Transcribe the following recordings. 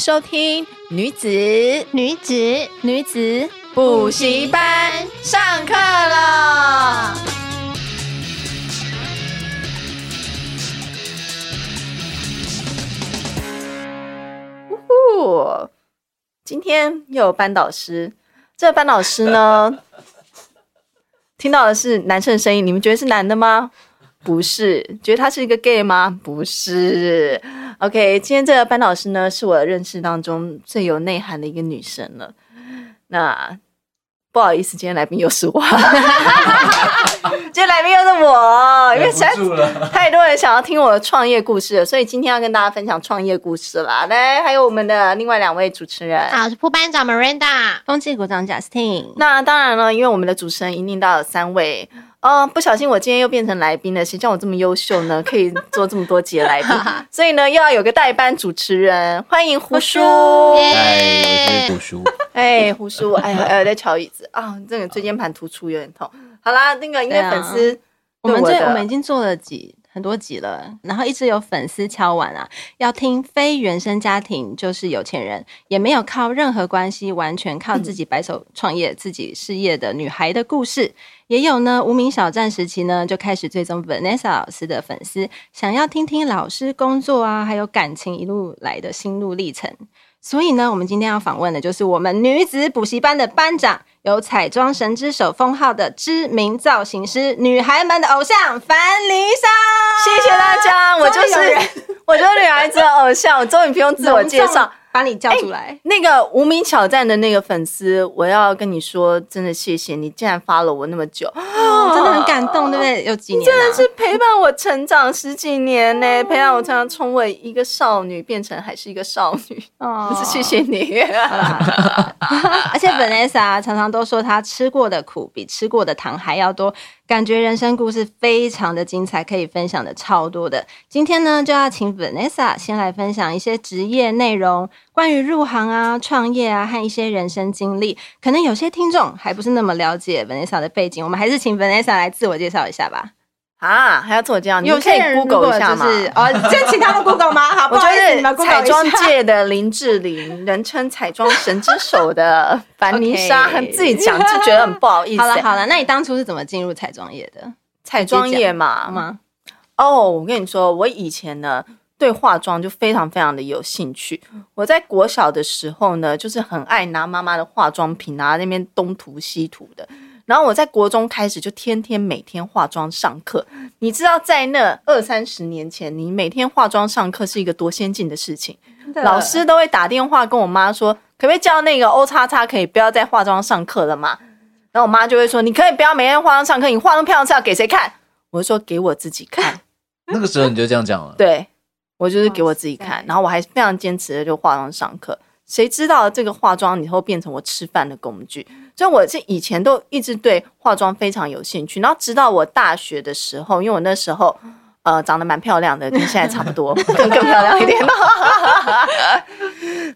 收听女子女子女子补习班上课了。呜呼！今天又有班导师，这个班导师呢，听到的是男生的声音，你们觉得是男的吗？不是，觉得他是一个 gay 吗？不是。OK，今天这个班老师呢，是我认识当中最有内涵的一个女生了。那不好意思，今天来宾又是我。今天来宾又是我，因为实在太多人想要听我的创业故事了，所以今天要跟大家分享创业故事啦。来，还有我们的另外两位主持人，好，我是副班长 Miranda，风纪股长 Justin。那当然了，因为我们的主持人一定到了三位。哦，不小心我今天又变成来宾了。谁叫我这么优秀呢？可以做这么多集的来宾，所以呢，又要有个代班主持人。欢迎胡叔，嗨，我是胡叔。哎，胡叔，哎呀，哎，在敲椅子啊，这个椎间盘突出有点痛。好啦，那个因为粉丝，我们这我们已经做了几很多集了，然后一直有粉丝敲碗啊，要听非原生家庭就是有钱人，也没有靠任何关系，完全靠自己白手创业、自己事业的女孩的故事。也有呢，无名小站时期呢，就开始追踪 Vanessa 老师的粉丝，想要听听老师工作啊，还有感情一路来的心路历程。所以呢，我们今天要访问的就是我们女子补习班的班长，有“彩妆神之手”封号的知名造型师，女孩们的偶像樊梨莎。谢谢大家，我就是我就是女孩子的偶像，我终于不用自我介绍。把你叫出来，欸，那个无名挑战的那个粉丝，我要跟你说，真的谢谢你，竟然 follow 我那么久，哦，真的很感动，对不对？有几年，啊，真的是陪伴我成长十几年呢，欸，陪伴我成长，从我一个少女变成还是一个少女，哦，是 谢谢你。而且 Vanessa 常常都说，她吃过的苦比吃过的糖还要多。感觉人生故事非常的精彩，可以分享的超多的。今天呢，就要请 Vanessa 先来分享一些职业内容，关于入行啊、创业啊和一些人生经历。可能有些听众还不是那么了解 Vanessa 的背景，我们还是请 Vanessa 来自我介绍一下吧。啊，还要做我介绍？你们可以 Google 一下吗？哦，先请他们 Google 吗？好，不好意思，你们 Google 彩妆界的林志玲，人称彩妆神之手的樊梨纱，很自己讲就觉得很不好意思。好了好了，那你当初是怎么进入彩妆业的？彩妆业嘛吗？哦，oh, 我跟你说，我以前呢对化妆就非常非常的有兴趣。我在国小的时候呢，就是很爱拿妈妈的化妆品，拿那边东涂西涂的。然后我在国中开始就天天每天化妆上课，你知道在那二三十年前，你每天化妆上课是一个多先进的事情，老师都会打电话跟我妈说，可不可以叫那个 O 叉叉可以不要再化妆上课了嘛？然后我妈就会说，你可以不要每天化妆上课，你化妆漂亮是要给谁看？我就说给我自己看。那个时候你就这样讲了？对，我就是给我自己看，然后我还非常坚持的就化妆上课。谁知道这个化妆以后变成我吃饭的工具？所以我是以前都一直对化妆非常有兴趣，然后直到我大学的时候，因为我那时候呃长得蛮漂亮的，跟现在差不多，更更漂亮一点。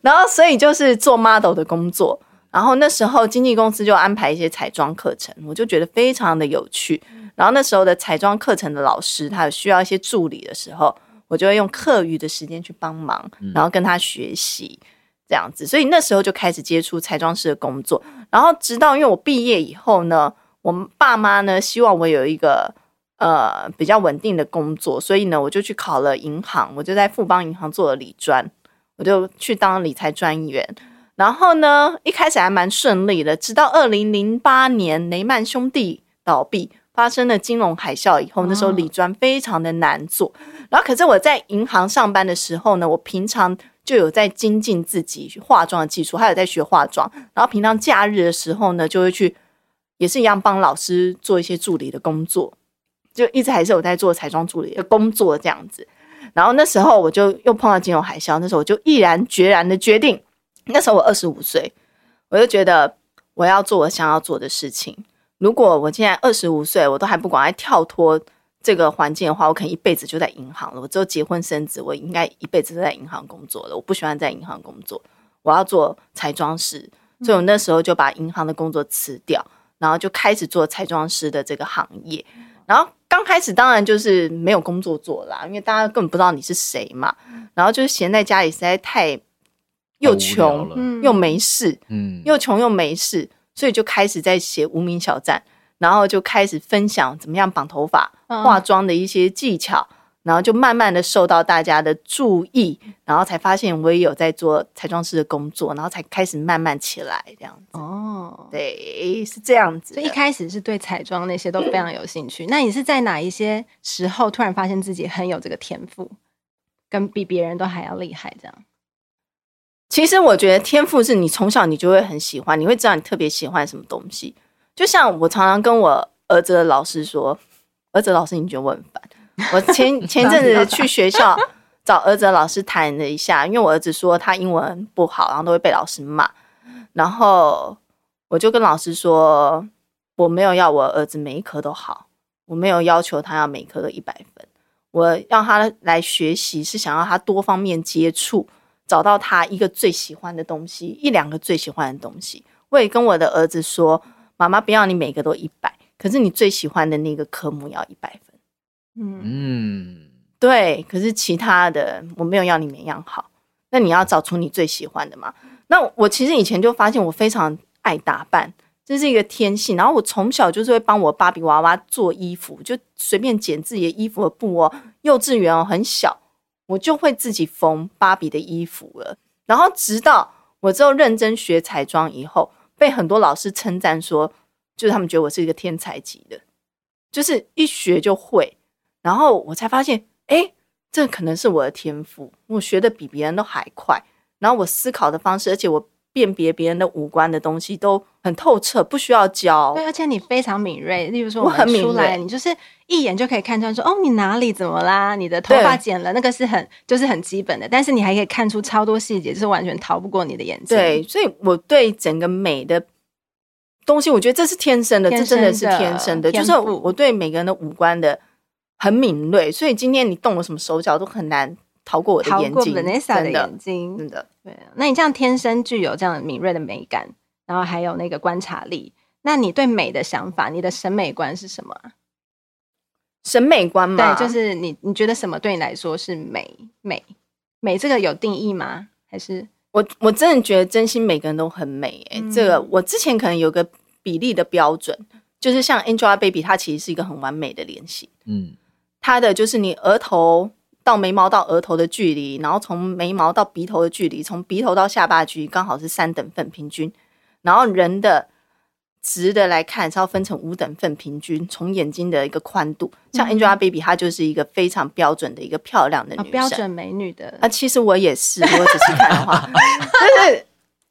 然后所以就是做 model 的工作，然后那时候经纪公司就安排一些彩妆课程，我就觉得非常的有趣。然后那时候的彩妆课程的老师他有需要一些助理的时候，我就会用课余的时间去帮忙，然后跟他学习。这样子，所以那时候就开始接触彩妆师的工作，然后直到因为我毕业以后呢，我们爸妈呢希望我有一个呃比较稳定的工作，所以呢我就去考了银行，我就在富邦银行做了理专，我就去当理财专员。然后呢一开始还蛮顺利的，直到二零零八年雷曼兄弟倒闭，发生了金融海啸以后，那时候理专非常的难做，然后可是我在银行上班的时候呢，我平常就有在精进自己化妆的技术，还有在学化妆。然后平常假日的时候呢，就会去也是一样帮老师做一些助理的工作，就一直还是有在做彩妆助理的工作这样子。然后那时候我就又碰到金融海啸，那时候我就毅然决然的决定，那时候我二十五岁，我就觉得我要做我想要做的事情。如果我现在二十五岁，我都还不赶快跳脱这个环境的话，我可能一辈子就在银行了。我只有结婚生子，我应该一辈子都在银行工作了。我不喜欢在银行工作，我要做彩妆师，所以我那时候就把银行的工作辞掉，然后就开始做彩妆师的这个行业，然后。刚开始当然就是没有工作做啦，因为大家根本不知道你是谁嘛。然后就是闲在家里实在太又穷又没事，嗯，又穷又没事，所以就开始在写无名小站，然后就开始分享怎么样绑头发、化妆的一些技巧。然后就慢慢的受到大家的注意，然后才发现我也有在做彩妆师的工作，然后才开始慢慢起来这样子。哦，对，是这样子。所以一开始是对彩妆那些都非常有兴趣。那你是在哪一些时候突然发现自己很有这个天赋，跟比别人都还要厉害？这样？其实我觉得天赋是你从小你就会很喜欢，你会知道你特别喜欢什么东西。就像我常常跟我儿子的老师说：“儿子，老师，你觉得我很烦？”我前 前阵子去学校找儿子的老师谈了一下，因为我儿子说他英文不好，然后都会被老师骂。然后我就跟老师说，我没有要我儿子每一科都好，我没有要求他要每科都一百分。我让他来学习，是想要他多方面接触，找到他一个最喜欢的东西，一两个最喜欢的东西。我也跟我的儿子说，妈妈不要你每个都一百，可是你最喜欢的那个科目要一百分。嗯，对，可是其他的我没有要你每样好，那你要找出你最喜欢的嘛。那我其实以前就发现我非常爱打扮，这是一个天性。然后我从小就是会帮我芭比娃娃做衣服，就随便剪自己的衣服的布哦。幼稚园哦，很小，我就会自己缝芭比的衣服了。然后直到我之后认真学彩妆以后，被很多老师称赞说，就是他们觉得我是一个天才级的，就是一学就会。然后我才发现，哎，这可能是我的天赋。我学的比别人都还快，然后我思考的方式，而且我辨别别人的五官的东西都很透彻，不需要教。对，而且你非常敏锐。例如说，我很敏锐，你就是一眼就可以看出来说，哦，你哪里怎么啦？你的头发剪了，那个是很就是很基本的。但是你还可以看出超多细节，就是完全逃不过你的眼睛。对，所以我对整个美的东西，我觉得这是天生的，天生的这真的是天生的，就是我对每个人的五官的。很敏锐，所以今天你动了什么手脚都很难逃过我的眼睛。Vanessa 的眼睛，真的。对，那你这样天生具有这样敏锐的美感，然后还有那个观察力，那你对美的想法，你的审美观是什么？审美观吗？对，就是你，你觉得什么对你来说是美？美，美这个有定义吗？还是我我真的觉得真心每个人都很美，欸。哎、嗯，这个我之前可能有个比例的标准，就是像 Angelababy，她其实是一个很完美的脸型。嗯。它的就是你额头到眉毛到额头的距离，然后从眉毛到鼻头的距离，从鼻头到下巴距离刚好是三等份平均。然后人的直的来看是要分成五等份平均，从眼睛的一个宽度，像 Angelababy 她就是一个非常标准的一个漂亮的女生，哦、标准美女的。啊，其实我也是，如果仔细看的话，就是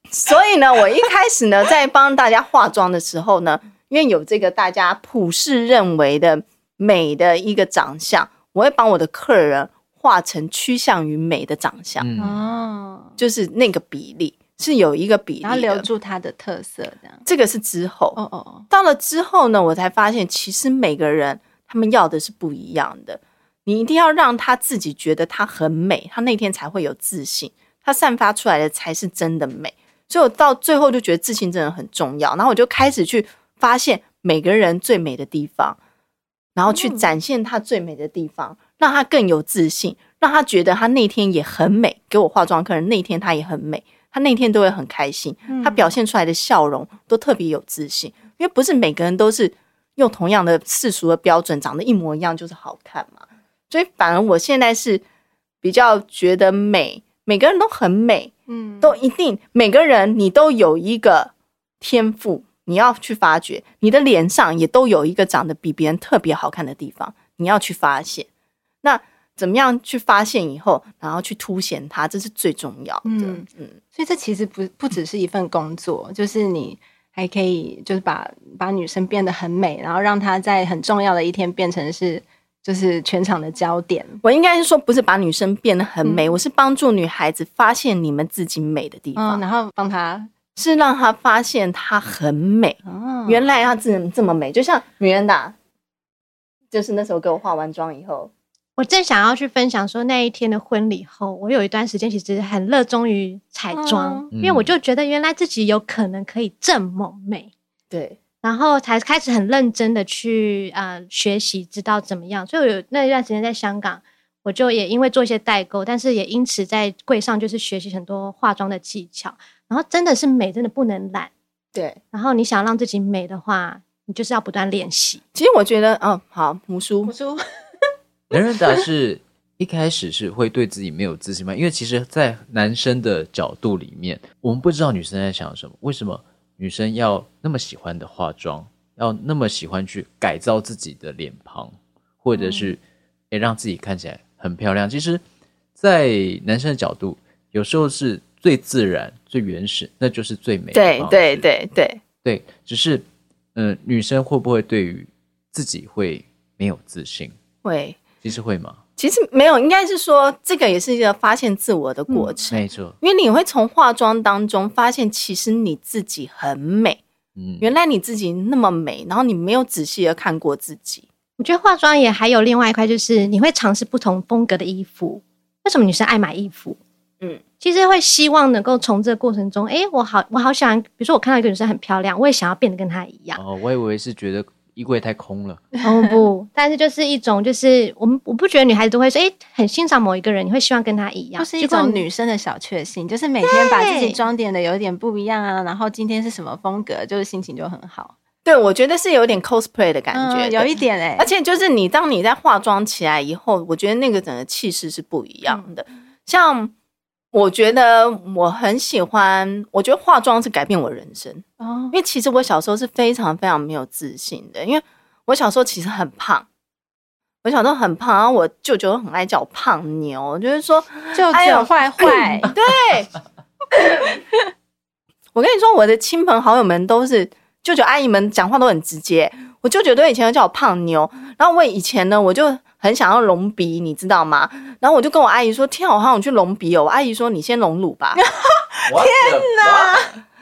所以呢，我一开始呢在帮大家化妆的时候呢，因为有这个大家普世认为的。美的一个长相，我会帮我的客人画成趋向于美的长相哦，嗯、就是那个比例是有一个比例，然后留住它的特色，这样。这个是之后哦哦，到了之后呢，我才发现其实每个人他们要的是不一样的。你一定要让他自己觉得他很美，他那天才会有自信，他散发出来的才是真的美。所以我到最后就觉得自信真的很重要，然后我就开始去发现每个人最美的地方。然后去展现他最美的地方，让他更有自信，让他觉得他那天也很美。给我化妆客人那天他也很美，他那天都会很开心，他表现出来的笑容都特别有自信。因为不是每个人都是用同样的世俗的标准长得一模一样就是好看嘛，所以反而我现在是比较觉得美，每个人都很美，嗯，都一定每个人你都有一个天赋。你要去发掘，你的脸上也都有一个长得比别人特别好看的地方，你要去发现。那怎么样去发现以后，然后去凸显它，这是最重要的。嗯，嗯，所以这其实不不只是一份工作，就是你还可以就是把把女生变得很美，然后让她在很重要的一天变成是就是全场的焦点。我应该是说，不是把女生变得很美，嗯、我是帮助女孩子发现你们自己美的地方，嗯、然后帮她是让她发现她很美。哦、原来她这这么美，就像米兰达，就是那时候给我化完妆以后。我正想要去分享说，那一天的婚礼后，我有一段时间其实很热衷于彩妆，嗯、因为我就觉得原来自己有可能可以这么美，对，然后才开始很认真的去呃学习，知道怎么样。所以我有那一段时间在香港，我就也因为做一些代购，但是也因此在柜上就是学习很多化妆的技巧。然后真的是美，真的不能懒，对。然后你想让自己美的话，你就是要不断练习。其实我觉得，嗯，好，母叔，母叔。人人打是一开始是会对自己没有自信吗？因为其实，在男生的角度里面，我们不知道女生在想什么。为什么女生要那么喜欢的化妆，要那么喜欢去改造自己的脸庞，或者是诶让自己看起来很漂亮？其实，在男生的角度，有时候是最自然、最原始，那就是最美的。对对对对对，只是嗯、呃，女生会不会对于自己会没有自信？会。其实会吗？其实没有，应该是说这个也是一个发现自我的过程。嗯、没错，因为你会从化妆当中发现，其实你自己很美。嗯，原来你自己那么美，然后你没有仔细的看过自己。我觉得化妆也还有另外一块，就是你会尝试不同风格的衣服。为什么女生爱买衣服？嗯，其实会希望能够从这个过程中，哎，我好，我好喜欢，比如说我看到一个女生很漂亮，我也想要变得跟她一样。哦，我以为是觉得。衣柜太空了。哦不，但是就是一种，就是我们我不觉得女孩子都会说，哎、欸，很欣赏某一个人，你会希望跟他一样，就是一种女生的小确幸，就是每天把自己装点的有点不一样啊，然后今天是什么风格，就是心情就很好。对，我觉得是有点 cosplay 的感觉，嗯、有一点哎、欸，而且就是你当你在化妆起来以后，我觉得那个整个气势是不一样的，嗯、像。我觉得我很喜欢，我觉得化妆是改变我人生哦。因为其实我小时候是非常非常没有自信的，因为我小时候其实很胖，我小时候很胖，然后我舅舅很爱叫我胖妞，就是说舅舅坏坏。对，我跟你说，我的亲朋好友们都是舅舅阿姨们讲话都很直接，我舅舅都以前叫我胖妞，然后我以前呢，我就。很想要隆鼻，你知道吗？然后我就跟我阿姨说：“天啊，我好想去隆鼻哦！”我阿姨说：“你先隆乳吧。”天哪！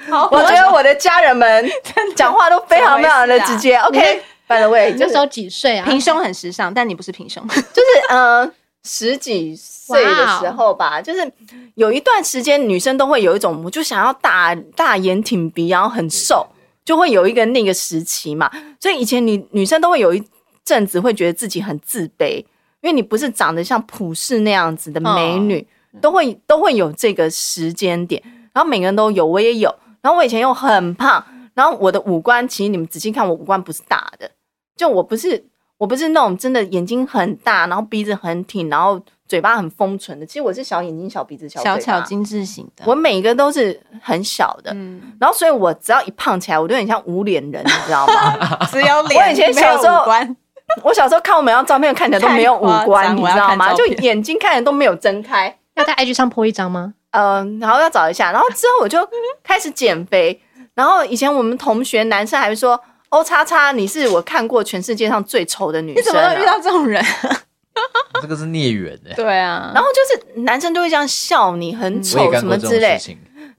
好，我觉得我的家人们讲话都非常非常的直接。OK，by the way，那时候几岁啊？平胸很时尚，但你不是平胸，就是呃十几岁的时候吧。就是有一段时间，女生都会有一种，我就想要大大眼挺鼻，然后很瘦，就会有一个那个时期嘛。所以以前女女生都会有一。甚至会觉得自己很自卑，因为你不是长得像普世那样子的美女，哦、都会都会有这个时间点。然后每个人都有，我也有。然后我以前又很胖，然后我的五官其实你们仔细看，我五官不是大的，就我不是我不是那种真的眼睛很大，然后鼻子很挺，然后嘴巴很丰唇的。其实我是小眼睛、小鼻子、小小巧精致型的。我每一个都是很小的，嗯、然后所以我只要一胖起来，我就很像无脸人，你知道吗？只有脸，我以前小时候。我小时候看我每张照片看起来都没有五官，你知道吗？就眼睛看起来都没有睁开。要在 IG 上 po 一张吗？嗯，然后要找一下。然后之后我就开始减肥。然后以前我们同学男生还会说：“哦叉叉，你是我看过全世界上最丑的女生。”你怎么会遇到这种人？这个是孽缘哎。对啊。然后就是男生都会这样笑你很丑什么之类。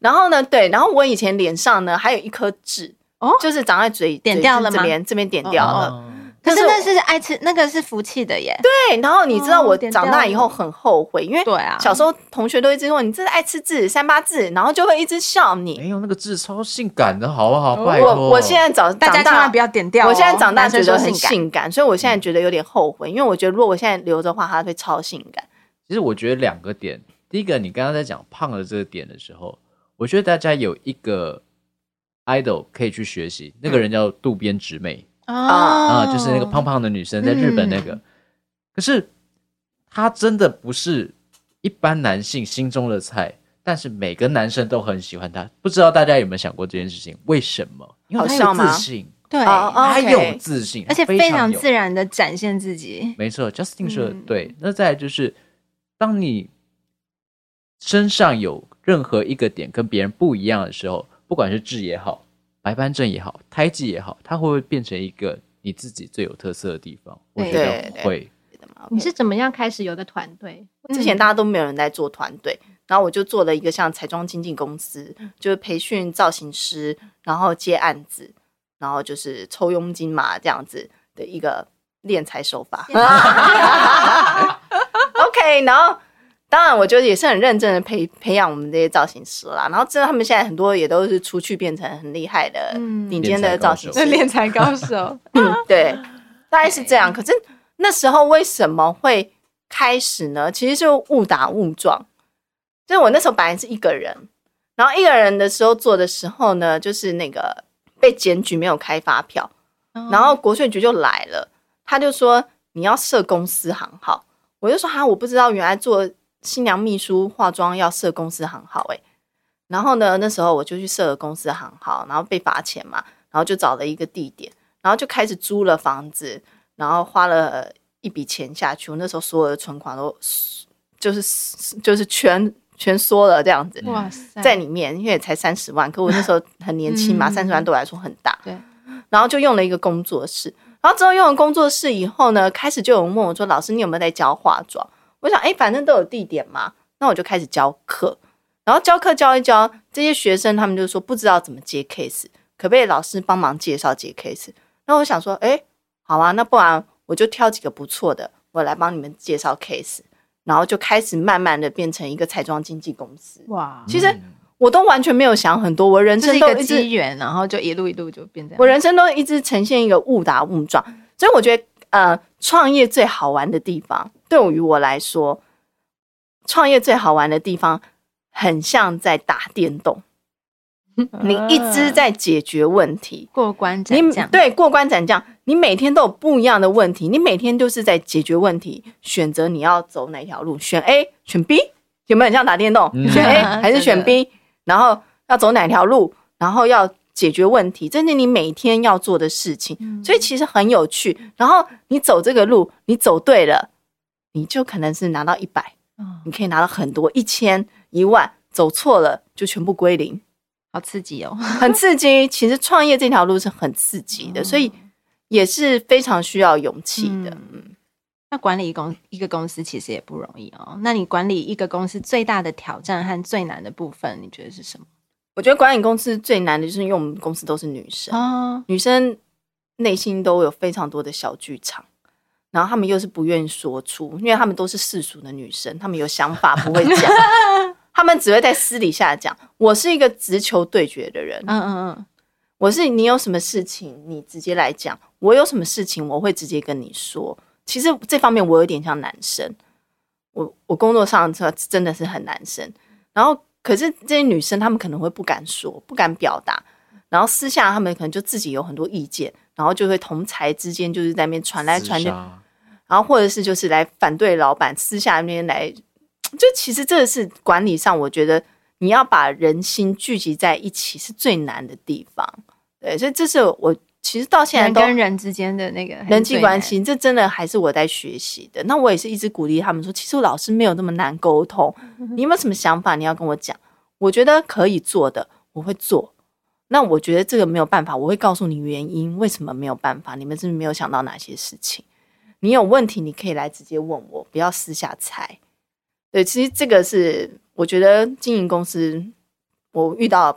然后呢，对，然后我以前脸上呢还有一颗痣，哦，就是长在嘴点掉了吗？这边这边点掉了。可是那是爱吃那个是福气的耶。对，然后你知道我长大以后很后悔，因为对啊，小时候同学都一直说你这是爱吃痣、三八痣，然后就会一直笑你。没有那个痣超性感的，好不好？拜托。我我现在长大，家千万不要点掉。我现在长大觉得很性感，所以我现在觉得有点后悔，因为我觉得如果我现在留着的话，它会超性感。其实我觉得两个点，第一个你刚刚在讲胖的这个点的时候，我觉得大家有一个 idol 可以去学习，那个人叫渡边直美。啊、哦、就是那个胖胖的女生，在日本那个，嗯、可是她真的不是一般男性心中的菜，但是每个男生都很喜欢她。不知道大家有没有想过这件事情？为什么？因为她有自信。对，哦他有自信，而且非常自然的展现自己。没错，Justin 说的嗯对。那再来就是，当你身上有任何一个点跟别人不一样的时候，不管是痣也好、白斑症也好、胎记也好，它会不会变成一个你自己最有特色的地方？我觉对得会。你是怎么样开始有个团队？之前大家都没有人在做团队，然后我就做了一个像彩妆经纪公司，就是培训造型师，然后接案子，然后就是抽佣金嘛，这样子的一个敛财手法。OK，然后当然我觉得也是很认真的培培养我们这些造型师啦，然后真的他们现在很多也都是出去变成很厉害的嗯。顶尖的造型师，练才高手，嗯，对，大概是这样。可是那时候为什么会开始呢？其实就误打误撞。就是我那时候本来是一个人，然后一个人的时候做的时候呢，就是那个被检举没有开发票，然后国税局就来了，他就说你要设公司行号，我就说哈，我不知道原来做新娘秘书化妆要设公司行号诶、欸。然后呢，那时候我就去设了公司行号，然后被罚钱嘛，然后就找了一个地点，然后就开始租了房子，然后花了一笔钱下去，我那时候所有的存款都就是就是全全缩了这样子。哇塞，在里面，因为才三十万，可我那时候很年轻嘛，嗯三十、万对我来说很大。对，然后就用了一个工作室，然后之后用了工作室以后呢，开始就有人问我说：“老师，你有没有在教化妆？”我想，哎，反正都有地点嘛，那我就开始教课。然后教课教一教，这些学生他们就说不知道怎么接 case，可不可以老师帮忙介绍接 case？那我想说，哎，好啊，那不然我就挑几个不错的，我来帮你们介绍 case。然后就开始慢慢的变成一个彩妆经纪公司。哇，其实我都完全没有想很多，我人生都一直机缘，然后就一路一路就变这样。我人生都一直呈现一个误打误撞，所以我觉得呃，创业最好玩的地方，对于我来说，创业最好玩的地方，很像在打电动，你一直在解决问题，过关斩。将，对过关斩将，你每天都有不一样的问题，你每天都是在解决问题，选择你要走哪条路，选 A 选 B，有没有很像打电动？嗯？选 A 还是选 B？然后要走哪条路，然后要解决问题，这是你每天要做的事情，所以其实很有趣。然后你走这个路，你走对了，你就可能是拿到一百，你可以拿到很多一千、一万；走错了就全部归零。好刺激哦！很刺激。其实创业这条路是很刺激的，所以也是非常需要勇气的。嗯，那管理一公一个公司其实也不容易哦。那你管理一个公司最大的挑战和最难的部分，你觉得是什么？我觉得管理公司最难的就是因为我们公司都是女生，哦，女生内心都有非常多的小剧场，然后他们又是不愿意说出，因为他们都是世俗的女生，他们有想法不会讲，他们只会在私底下讲。我是一个直球对决的人，嗯嗯嗯，我是你有什么事情你直接来讲，我有什么事情我会直接跟你说。其实这方面我有点像男生，我我工作上真的是很男生。然后可是这些女生她们可能会不敢说，不敢表达，然后私下她们可能就自己有很多意见，然后就会同才之间就是在那边传来传去，然后或者是就是来反对老板，私下那边来，就其实这个是管理上，我觉得你要把人心聚集在一起是最难的地方。对，所以这是我其实到现在跟人之间的那个人际关系，这真的还是我在学习的。那我也是一直鼓励他们说，其实我老师没有那么难沟通。你有没有什么想法？你要跟我讲，我觉得可以做的，我会做。那我觉得这个没有办法，我会告诉你原因，为什么没有办法？你们是不是没有想到哪些事情？你有问题，你可以来直接问我，不要私下猜。对，其实这个是我觉得经营公司我遇到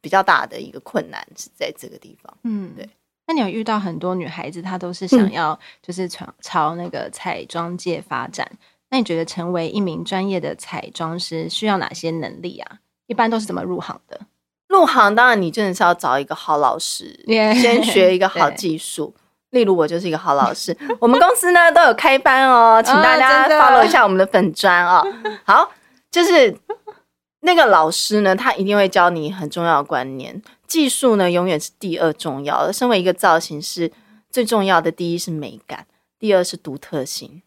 比较大的一个困难是在这个地方。嗯，对。那你有遇到很多女孩子，她都是想要就是朝朝那个彩妆界发展。那你觉得成为一名专业的彩妆师需要哪些能力啊？一般都是怎么入行的？入行当然你真的是要找一个好老师.先学一个 好技术。例如我就是一个好老师，我们公司呢都有开班哦，请大家 follow 一下我们的粉砖哦。好，就是那个老师呢，他一定会教你很重要的观念。技术呢，永远是第二重要的。身为一个造型师，最重要的第一是美感，第二是独特性，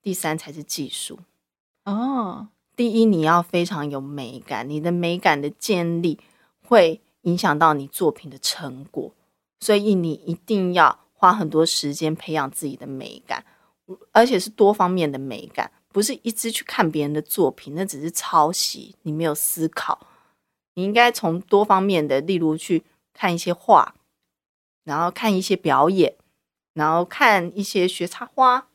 第三才是技术。哦，第一你要非常有美感，你的美感的建立会影响到你作品的成果。所以你一定要花很多时间培养自己的美感，而且是多方面的美感，不是一直去看别人的作品，那只是抄袭，你没有思考。你应该从多方面的，例如去看一些画，然后看一些表演，然后看一些学插花，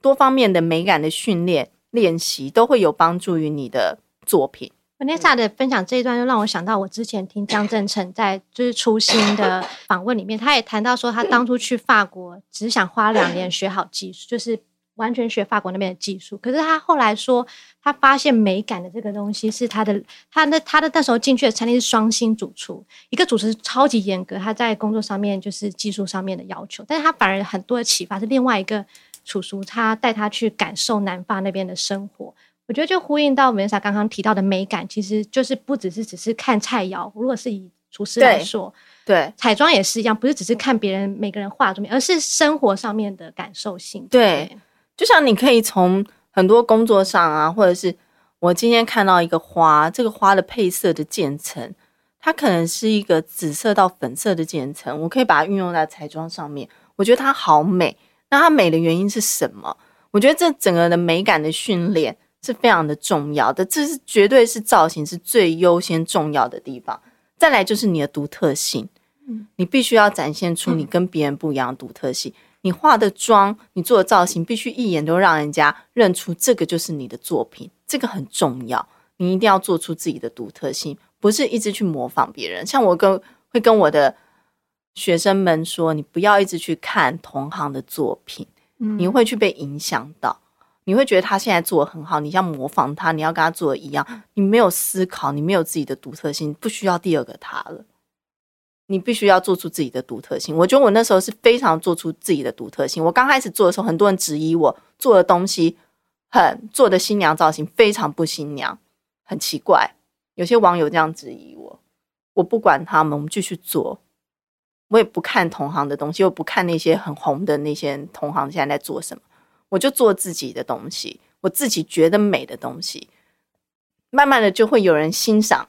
多方面的美感的训练练习都会有帮助于你的作品。Vanessa 的分享这一段，就让我想到我之前听江振成在就是初心的访问里面，他也谈到说，他当初去法国只想花两年学好技术，就是完全学法国那边的技术。可是他后来说，他发现美感的这个东西是他的，他的他的那时候进去的餐厅是双星主厨，一个主厨超级严格，他在工作上面就是技术上面的要求，但是他反而很多的启发是另外一个厨师，他带他去感受南法那边的生活。我觉得就呼应到 Vanessa 刚刚提到的美感，其实就是不只是只是看菜肴。如果是以厨师来说，对，对彩妆也是一样，不是只是看别人每个人化的面，而是生活上面的感受性。对，对就像你可以从很多工作上啊，或者是我今天看到一个花，这个花的配色的渐层，它可能是一个紫色到粉色的渐层，我可以把它运用在彩妆上面，我觉得它好美。那它美的原因是什么？我觉得这整个的美感的训练。是非常的重要的，这是绝对是造型是最优先重要的地方。再来就是你的独特性，嗯，你必须要展现出你跟别人不一样的独特性。你化的妆，你做的造型，必须一眼都让人家认出这个就是你的作品，这个很重要。你一定要做出自己的独特性，不是一直去模仿别人。像我跟会跟我的学生们说，你不要一直去看同行的作品，你会去被影响到。你会觉得他现在做的很好，你要模仿他，你要跟他做的一样，你没有思考，你没有自己的独特性，不需要第二个他了。你必须要做出自己的独特性。我觉得我那时候是非常做出自己的独特性。我刚开始做的时候，很多人质疑我做的东西很做的新娘造型非常不新娘，很奇怪。有些网友这样质疑我，我不管他们，我们继续做。我也不看同行的东西，又不看那些很红的那些同行现在在做什么。我就做自己的东西，我自己觉得美的东西，慢慢的就会有人欣赏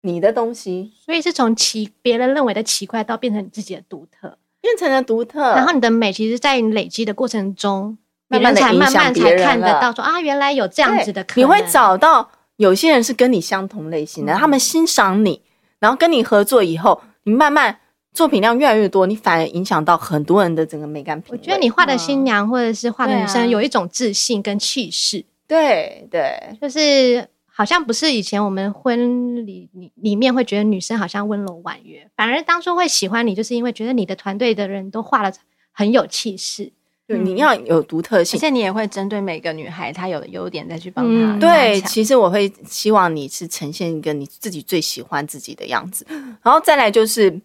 你的东西，所以是从奇别人认为的奇怪，到变成你自己的独特，变成了独特。然后你的美，其实，在你累积的过程中，别人才慢慢才看得到说啊，原来有这样子的可能。你会找到有些人是跟你相同类型的，嗯、他们欣赏你，然后跟你合作以后，你慢慢。作品量越来越多，你反而影响到很多人的整个美感品味。我觉得你画的新娘或者是画的女生有一种自信跟气势，对对，就是好像不是以前我们婚礼里里面会觉得女生好像温柔婉约，反而当初会喜欢你，就是因为觉得你的团队的人都画的很有气势。对，你要有独特性，而且你也会针对每个女孩她有的优点再去帮她。嗯，对，其实我会希望你是呈现一个你自己最喜欢自己的样子，然后再来就是。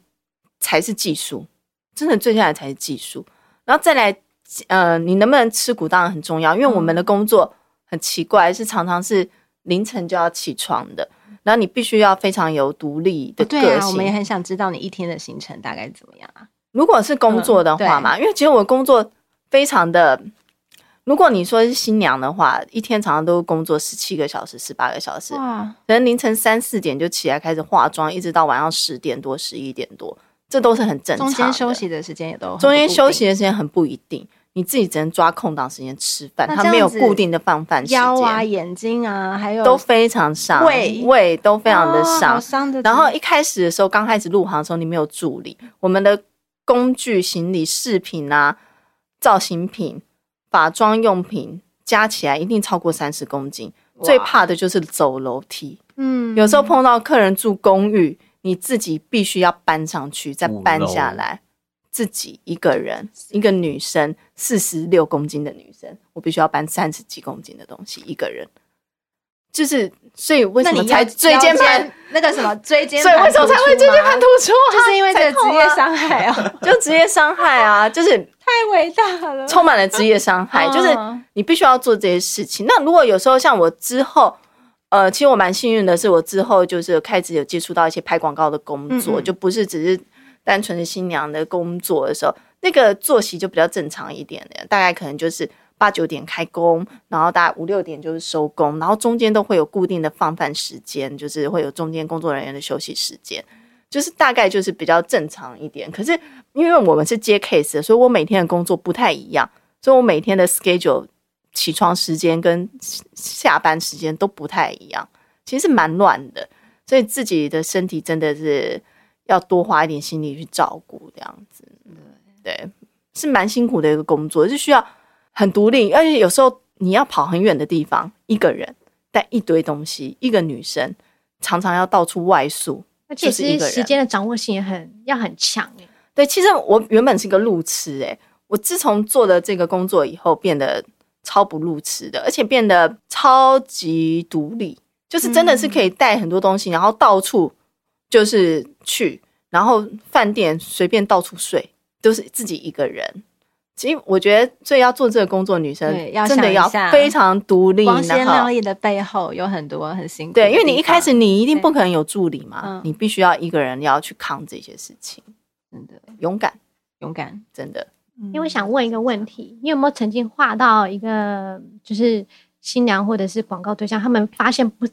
才是技术，真的，最下来才是技术。然后再来，呃，你能不能吃苦当然很重要，因为我们的工作很奇怪，是常常是凌晨就要起床的。然后你必须要非常有独立的个性。对啊，我们也很想知道你一天的行程大概怎么样啊？如果是工作的话嘛，嗯，因为其实我工作非常的，如果你说是新娘的话，一天常常都工作十七个小时、十八个小时，哇，可能凌晨三四点就起来开始化妆，一直到晚上十点多、十一点多。这都是很正常的。中间休息的时间也都中间休息的时间很不一定，你自己只能抓空档时间吃饭，它没有固定的放饭时间。腰啊、眼睛啊，还有都非常伤，胃胃都非常的伤。伤、哦、然后一开始的时候，刚开始入行的时候，你没有助理，我们的工具、行李、饰品啊、造型品、法妆用品加起来一定超过三十公斤。最怕的就是走楼梯，嗯，有时候碰到客人住公寓。你自己必须要搬上去，再搬下来。自己一个人，一个女生，四十六公斤的女生，我必须要搬三十几公斤的东西，一个人。就是，所以为什么才椎间盘那个什么 椎间？所以为什么才会椎间盘突出？就是因为这个职业伤害啊，就职业伤害啊，就是太伟大了，充满了职业伤害。就是你必须要做这些事情。那如果有时候像我之后。呃，其实我蛮幸运的是，我之后就是开始有接触到一些拍广告的工作，嗯嗯，就不是只是单纯的新娘的工作的时候，那个作息就比较正常一点的，大概可能就是八九点开工，然后大概五六点就是收工，然后中间都会有固定的放饭时间，就是会有中间工作人员的休息时间。就是大概就是比较正常一点。可是因为我们是接 case 的，所以我每天的工作不太一样，所以我每天的 schedule 起床时间跟下班时间都不太一样，其实是蛮乱的。所以自己的身体真的是要多花一点心力去照顾，这样子，对，是蛮辛苦的一个工作，是需要很独立，而且有时候你要跑很远的地方，一个人带一堆东西，一个女生常常要到处外宿，而且其实时间的掌握性也很要很强。对，其实我原本是个路痴，哎，我自从做了这个工作以后，变得超不路痴的，而且变得超级独立。就是真的是可以带很多东西，嗯、然后到处就是去，然后饭店随便到处睡，都是自己一个人。其实我觉得，最要做这个工作，女生真的要非常独立。光鲜亮丽的背后有很多很辛苦。对，因为你一开始你一定不可能有助理嘛，你必须要一个人要去扛这些事情。真的勇敢，勇敢，真的。因为我想问一个问题，你有没有曾经画到一个就是？新娘或者是广告对象，他们发现不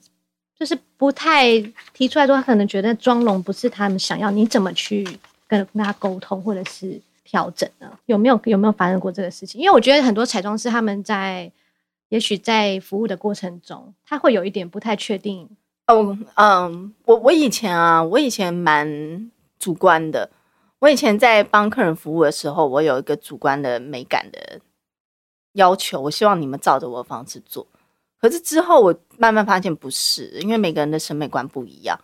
就是不太提出来说，他可能觉得妆容不是他们想要，你怎么去跟跟他沟通或者是调整呢？有没有有没有发生过这个事情？因为我觉得很多彩妆师他们在也许在服务的过程中，他会有一点不太确定。哦，嗯，我我以前啊，我以前蛮主观的。我以前在帮客人服务的时候，我有一个主观的美感的。要求，我希望你们照着我的方式做。可是之后我慢慢发现不是，因为每个人的审美观不一样。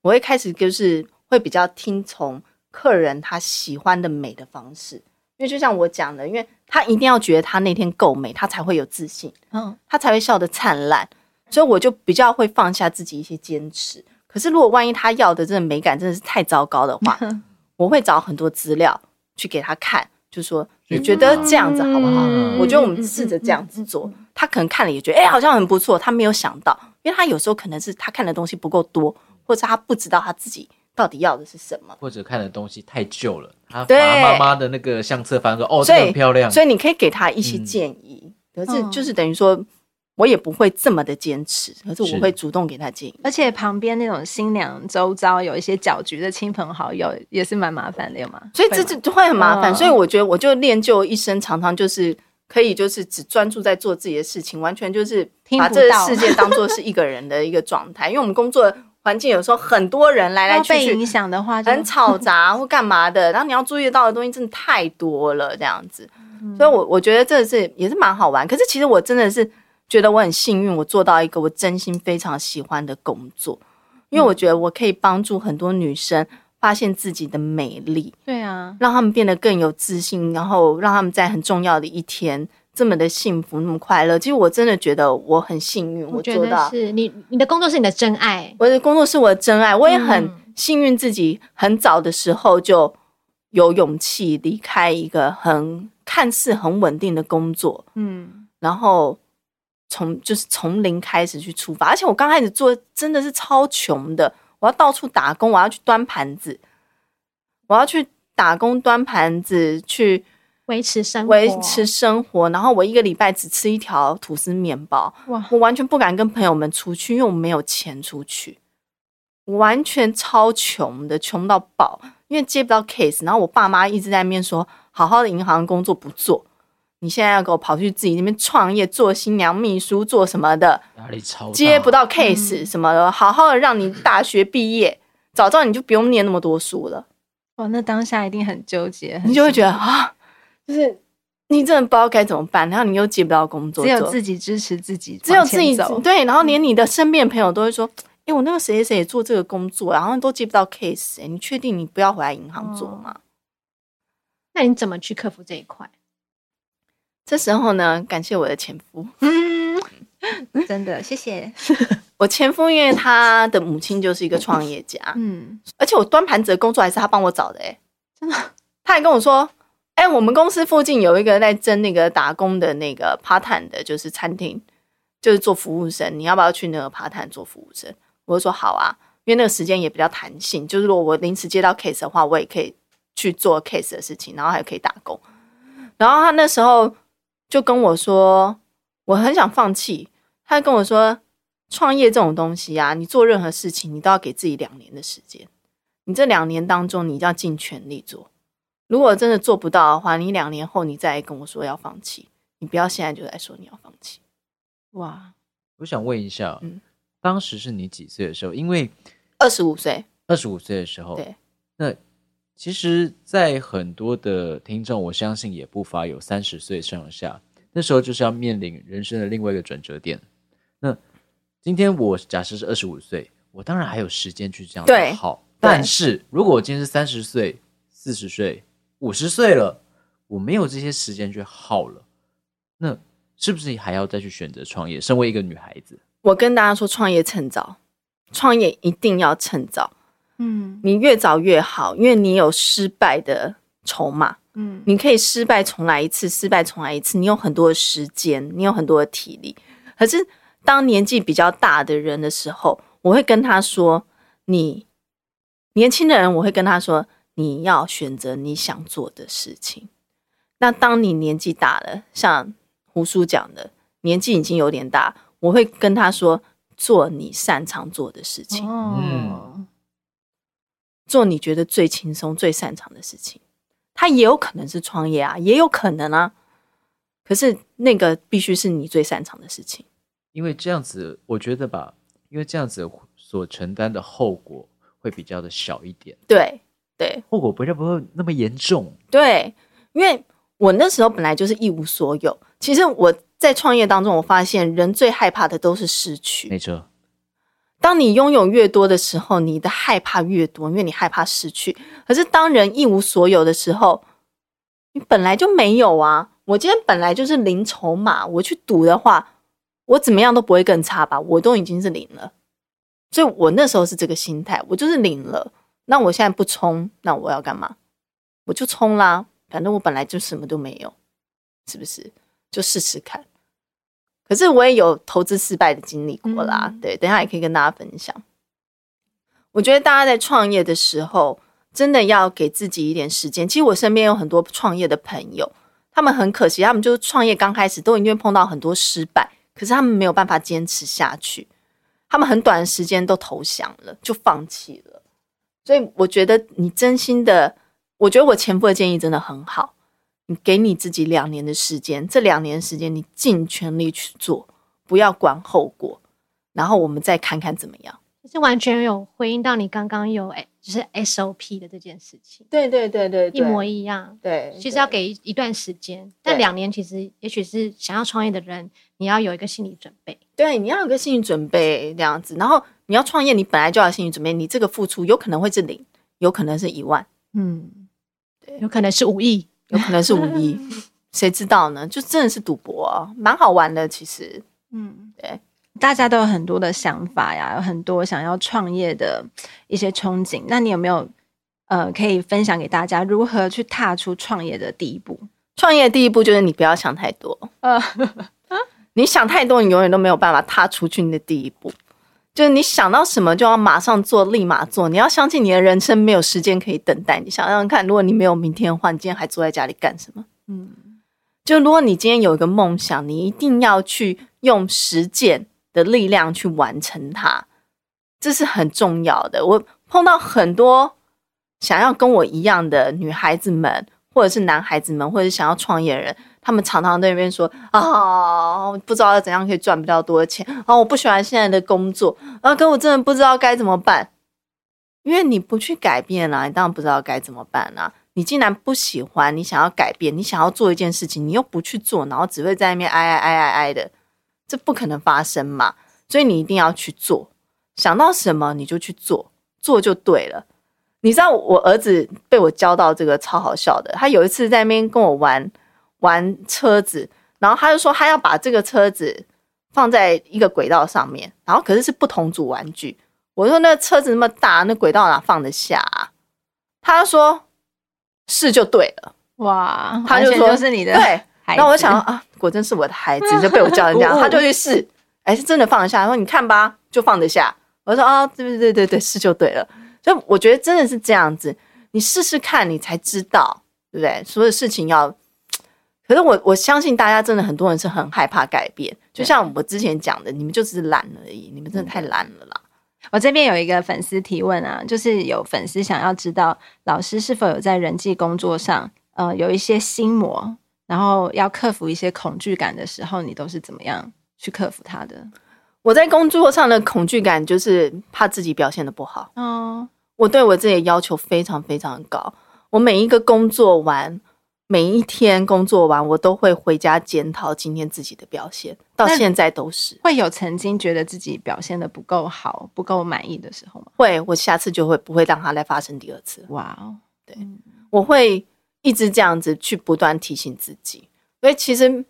我会开始就是会比较听从客人他喜欢的美的方式，因为就像我讲的，因为他一定要觉得他那天够美，他才会有自信，嗯，他才会笑得灿烂。所以我就比较会放下自己一些坚持。可是如果万一他要的这个美感真的是太糟糕的话，我会找很多资料去给他看。就说你觉得这样子好不好？嗯、我觉得我们试着这样子做，他可能看了也觉得哎、欸，好像很不错。他没有想到，因为他有时候可能是他看的东西不够多，或者他不知道他自己到底要的是什么，或者看的东西太旧了。他把妈妈的那个相册翻说哦，这很漂亮。所以你可以给他一些建议，可是就是等于说。我也不会这么的坚持，可是我会主动给他建议。而且旁边那种新娘周遭有一些搅局的亲朋好友，也是蛮麻烦的，有吗？所以这就会很麻烦。所以我觉得，我就练就一生，常常就是可以，就是只专注在做自己的事情，完全就是把这个世界当做是一个人的一个状态。因为我们工作环境有时候很多人来来去去，影响的话很吵杂或干嘛的，然后你要注意到的东西真的太多了，这样子。所以我我觉得这是也是蛮好玩。可是其实我真的是。觉得我很幸运，我做到一个我真心非常喜欢的工作，因为我觉得我可以帮助很多女生发现自己的美丽，对啊，让他们变得更有自信，然后让他们在很重要的一天这么的幸福，那么快乐。其实我真的觉得我很幸运，我做到。是你，你的工作是你的真爱，我的工作是我的真爱。我也很幸运，自己很早的时候就有勇气离开一个很看似很稳定的工作，嗯，然后。从就是从零开始去出发，而且我刚开始做真的是超穷的，我要到处打工，我要去端盘子，我要去打工端盘子去维持生，维持生活。然后我一个礼拜只吃一条吐司面包，哇！我完全不敢跟朋友们出去，因为我没有钱出去，我完全超穷的，穷到爆，因为接不到 case。然后我爸妈一直在那边说，好好的银行工作不做。你现在要给我跑去自己那边创业，做新娘秘书，做什么的？压力超大，接不到 case 什么的，嗯、好好的让你大学毕业，早知道你就不用念那么多书了。哇，那当下一定很纠结，你就会觉得啊，就是你真的不知道该怎么办，然后你又接不到工作，只有自己支持自己，只有自己对，然后连你的身边朋友都会说，哎、欸，我那个谁谁谁也做这个工作，然后都接不到 case，哎、欸，你确定你不要回来银行做吗？哦？那你怎么去克服这一块？这时候呢，感谢我的前夫，嗯，真的谢谢。我前夫，因为他的母亲就是一个创业家，嗯，而且我端盘子的工作还是他帮我找的，哎，真的，他还跟我说，哎，我们公司附近有一个在争那个打工的那个 part time 的，就是餐厅，就是做服务生，你要不要去那个 part time 做服务生？我就说好啊，因为那个时间也比较弹性，就是如果我临时接到 case 的话，我也可以去做 case 的事情，然后还可以打工，然后他那时候。就跟我说，我很想放弃。他跟我说，创业这种东西啊，你做任何事情，你都要给自己两年的时间。你这两年当中，你就要尽全力做。如果真的做不到的话，你两年后你再跟我说要放弃，你不要现在就来说你要放弃。哇，我想问一下，嗯，当时是你几岁的时候？因为二十五岁，二十五岁的时候，对。那其实，在很多的听众，我相信也不乏有三十岁上下，那时候就是要面临人生的另外一个转折点。那今天我假设是二十五岁，我当然还有时间去这样对好。但是如果我今天是三十岁、四十岁、五十岁了，我没有这些时间去耗了，那是不是还要再去选择创业？身为一个女孩子，我跟大家说，创业趁早，创业一定要趁早。嗯，你越早越好，因为你有失败的筹码。嗯，你可以失败重来一次，失败重来一次，你有很多的时间，你有很多的体力。可是当年纪比较大的人的时候，我会跟他说：“你年轻的人，我会跟他说，你要选择你想做的事情。那当你年纪大了，像胡叔讲的，年纪已经有点大，我会跟他说，做你擅长做的事情。嗯。”做你觉得最轻松、最擅长的事情，它也有可能是创业啊，也有可能啊。可是那个必须是你最擅长的事情，因为这样子，我觉得吧，因为这样子所承担的后果会比较的小一点。对对，后果不会不会那么严重。对，因为我那时候本来就是一无所有。其实我在创业当中，我发现人最害怕的都是失去。没错。当你拥有越多的时候，你的害怕越多，因为你害怕失去。可是当人一无所有的时候，你本来就没有啊！我今天本来就是零筹码，我去赌的话，我怎么样都不会更差吧？我都已经是零了，所以我那时候是这个心态，我就是零了。那我现在不冲，那我要干嘛？我就冲啦，反正我本来就什么都没有，是不是？就试试看。可是我也有投资失败的经历过啦，嗯、对，等一下也可以跟大家分享。我觉得大家在创业的时候，真的要给自己一点时间。其实我身边有很多创业的朋友，他们很可惜，他们就是创业刚开始都因为碰到很多失败，可是他们没有办法坚持下去，他们很短的时间都投降了，就放弃了。所以我觉得你真心的，我觉得我前夫的建议真的很好。你给你自己两年的时间，这两年时间你尽全力去做，不要管后果，然后我们再看看怎么样。是完全有回应到你刚刚有哎，就是 SOP 的这件事情。对对对对，对，一模一样。对，其实要给一段时间，但两年其实也许是想要创业的人，你要有一个心理准备。对，你要有个心理准备这样子。然后你要创业，你本来就要心理准备，你这个付出有可能会是零，有可能是一万，嗯，对，有可能是五亿。有可能是五一，谁知道呢？就真的是赌博啊，蛮好玩的。其实，嗯，对，大家都有很多的想法呀，有很多想要创业的一些憧憬。那你有没有呃，可以分享给大家如何去踏出创业的第一步？创业的第一步就是你不要想太多。呃，你想太多，你永远都没有办法踏出去你的第一步。就是你想到什么就要马上做，立马做。你要相信你的人生没有时间可以等待。你想想看，如果你没有明天的话，你今天还坐在家里干什么？嗯，就如果你今天有一个梦想，你一定要去用实践的力量去完成它，这是很重要的。我碰到很多想要跟我一样的女孩子们，或者是男孩子们，或者想要创业的人。他们常常在那边说啊，不知道要怎样可以赚比较多的钱啊，我不喜欢现在的工作啊，可我真的不知道该怎么办。因为你不去改变啊，你当然不知道该怎么办啊。你既然不喜欢，你想要改变，你想要做一件事情，你又不去做，然后只会在那边哀哀哀哀哀的，这不可能发生嘛。所以你一定要去做，想到什么你就去做，做就对了。你知道我儿子被我教到这个超好笑的，他有一次在那边跟我玩。玩车子，然后他就说他要把这个车子放在一个轨道上面，然后可是是不同组玩具。我说那车子那么大，那轨道哪放得下啊？他就说是就对了。哇，他就说就是你的对。那我想啊，果真是我的孩子，就被我教成这样，他就去试，哎，是真的放得下。他说你看吧，就放得下。我说啊，对对对对对，是就对了。所以我觉得真的是这样子，你试试看，你才知道，对不对？所有事情要。可是我我相信大家真的很多人是很害怕改变，就像我之前讲的，你们就只是懒而已，你们真的太懒了啦。我这边有一个粉丝提问啊，就是有粉丝想要知道老师是否有在人际工作上，呃，有一些心魔，然后要克服一些恐惧感的时候，你都是怎么样去克服它的？我在工作上的恐惧感就是怕自己表现的不好。哦，我对我自己的要求非常非常高。我每一个工作完，每一天工作完，我都会回家检讨今天自己的表现，到现在都是。会有曾经觉得自己表现的不够好、不够满意的时候吗？会，我下次就会不会让它再发生第二次。哇哦，对，我会一直这样子去不断提醒自己，所以其实。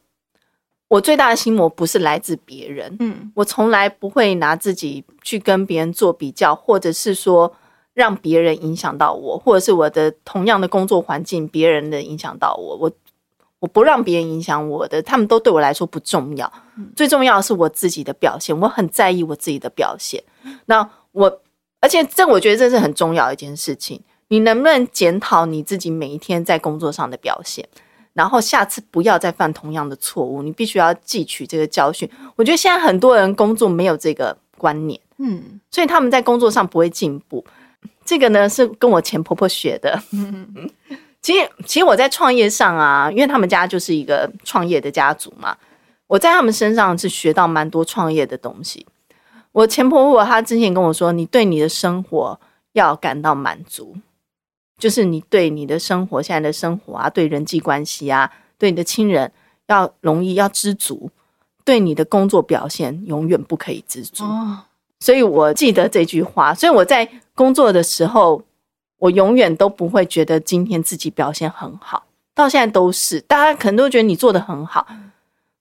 我最大的心魔不是来自别人，嗯，我从来不会拿自己去跟别人做比较，或者是说让别人影响到我，或者是我的同样的工作环境，别人的影响到我，我我不让别人影响我的，他们都对我来说不重要，最重要的是我自己的表现，我很在意我自己的表现。那我，而且这我觉得这是很重要的一件事情，你能不能检讨你自己每一天在工作上的表现？然后下次不要再犯同样的错误，你必须要汲取这个教训。我觉得现在很多人工作没有这个观念，嗯，所以他们在工作上不会进步。这个呢是跟我前婆婆学的。嗯，其实，其实我在创业上啊，因为他们家就是一个创业的家族嘛，我在他们身上是学到蛮多创业的东西。我前婆婆她之前跟我说：“你对你的生活要感到满足。”就是你对你的生活，现在的生活啊，对人际关系啊，对你的亲人要容易要知足，对你的工作表现永远不可以知足。哦，所以我记得这句话，所以我在工作的时候，我永远都不会觉得今天自己表现很好，到现在都是，大家可能都觉得你做的很好，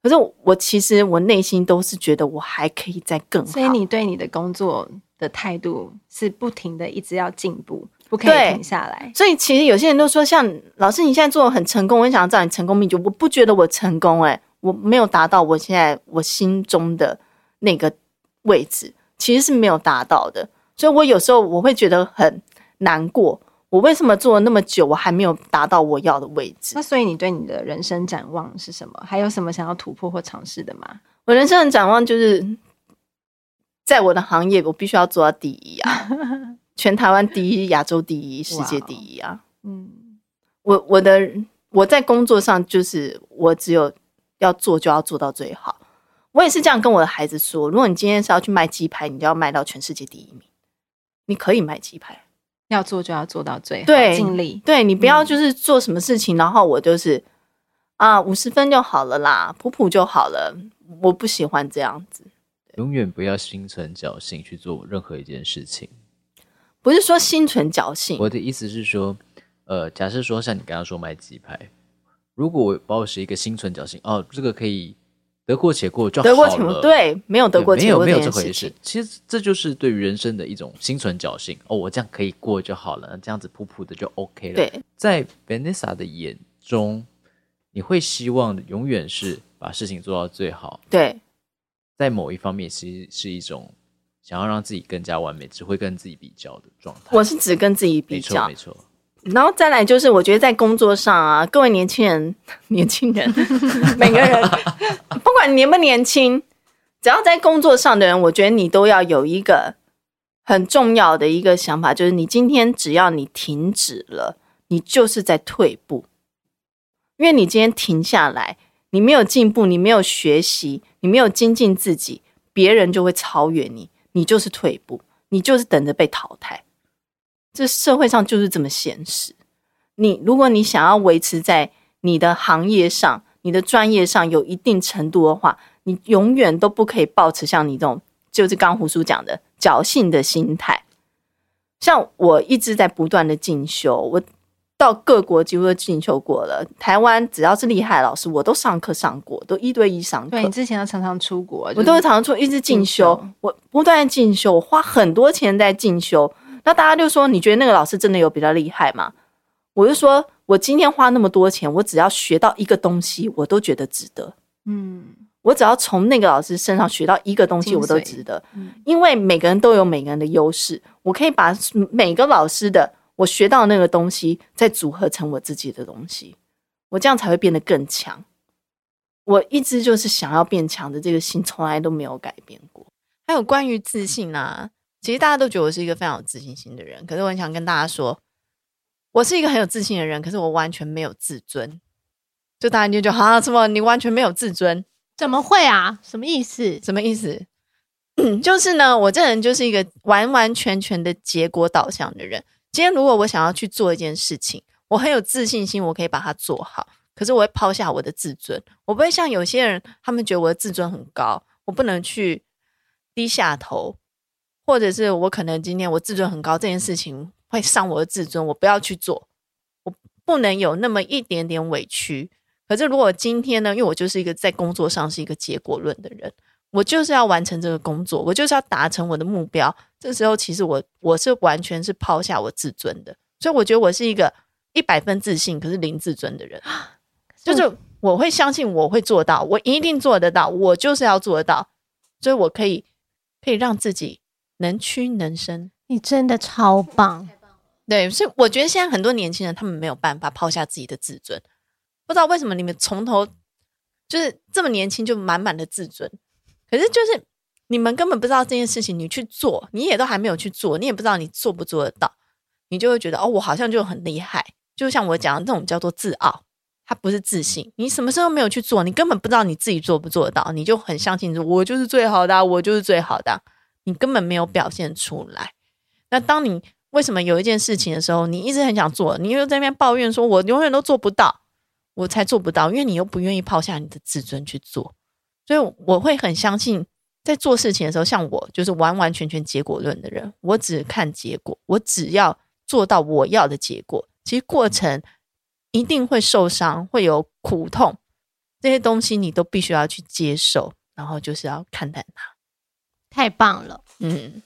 可是我其实我内心都是觉得我还可以再更好。所以你对你的工作的态度是不停的，一直要进步。不可以停下来，所以其实有些人都说，像老师，你现在做的很成功，我很想要知道你成功秘诀。我不觉得我成功，欸，哎，我没有达到我现在我心中的那个位置，其实是没有达到的。所以我有时候我会觉得很难过，我为什么做了那么久，我还没有达到我要的位置？那所以你对你的人生展望是什么？还有什么想要突破或尝试的吗？我人生的展望就是，在我的行业，我必须要做到第一啊。全台湾第一，亚洲第一，世界第一啊！嗯，我我的我在工作上就是我只有要做就要做到最好。我也是这样跟我的孩子说：如果你今天是要去卖鸡排，你就要卖到全世界第一名。你可以卖鸡排，要做就要做到最好，对，尽力。对，你不要就是做什么事情，嗯、然后我就是啊五十分就好了啦，普普就好了。我不喜欢这样子，永远不要心存侥幸去做任何一件事情。不是说心存侥幸，我的意思是说，呃，假设说像你刚刚说卖鸡排，如果我保持一个心存侥幸，哦，这个可以得过且过就好了，得过且过，对，没有得过且过，没有没有这回事。其实这就是对于人生的一种心存侥幸。哦，我这样可以过就好了，这样子普普的就 OK 了。对，在 Vanessa 的眼中，你会希望永远是把事情做到最好。对，在某一方面，其实是一种。想要让自己更加完美，只会跟自己比较的状态。我是只跟自己比较，没错，没错。然后再来就是，我觉得在工作上啊，各位年轻人，年轻人，每个人，不管年不年轻，只要在工作上的人，我觉得你都要有一个很重要的一个想法，就是你今天只要你停止了，你就是在退步，因为你今天停下来，你没有进步，你没有学习，你没有精进自己，别人就会超越你。你就是退步，你就是等着被淘汰。这社会上就是这么现实。你如果你想要维持在你的行业上、你的专业上有一定程度的话，你永远都不可以抱持像你这种，就是刚胡叔讲的侥幸的心态。像我一直在不断的进修，我。到各国几乎都进修过了。台湾只要是厉害老师，我都上课上过，都一对一上课。对，你之前要常常出国，我都会常常出，一直进修。我不断进修，我花很多钱在进修。那大家就说，你觉得那个老师真的有比较厉害吗？我就说，我今天花那么多钱，我只要学到一个东西，我都觉得值得。嗯，我只要从那个老师身上学到一个东西，我都值得。嗯，因为每个人都有每个人的优势，我可以把每个老师的。我学到那个东西，再组合成我自己的东西，我这样才会变得更强。我一直就是想要变强的这个心，从来都没有改变过。还有关于自信啊，其实大家都觉得我是一个非常有自信心的人，可是我很想跟大家说，我是一个很有自信的人，可是我完全没有自尊。就大家就觉得啊，什么你完全没有自尊？怎么会啊？什么意思？什么意思？就是呢，我这人就是一个完完全全的结果导向的人。今天如果我想要去做一件事情，我很有自信心，我可以把它做好。可是我会抛下我的自尊，我不会像有些人，他们觉得我的自尊很高，我不能去低下头，或者是我可能今天我自尊很高，这件事情会伤我的自尊，我不要去做，我不能有那么一点点委屈。可是如果今天呢，因为我就是一个在工作上是一个结果论的人，我就是要完成这个工作，我就是要达成我的目标。这时候其实我我是完全是抛下我自尊的，所以我觉得我是一个一百分自信，可是零自尊的人。就是我会相信我会做到，我一定做得到，我就是要做得到，所以我可以可以让自己能屈能伸。你真的超棒，对，所以我觉得现在很多年轻人他们没有办法抛下自己的自尊，不知道为什么你们从头就是这么年轻就满满的自尊，可是就是你们根本不知道这件事情，你去做，你也都还没有去做，你也不知道你做不做得到，你就会觉得哦，我好像就很厉害，就像我讲的这种叫做自傲。他不是自信，你什么事都没有去做，你根本不知道你自己做不做得到，你就很相信说，我就是最好的啊，我就是最好的啊，你根本没有表现出来。那当你为什么有一件事情的时候，你一直很想做，你又在那边抱怨说，我永远都做不到，我才做不到，因为你又不愿意抛下你的自尊去做。所以我会很相信，在做事情的时候，像我就是完完全全结果论的人，我只看结果，我只要做到我要的结果，其实过程。一定会受伤，会有苦痛，这些东西你都必须要去接受，然后就是要看待它。太棒了，嗯，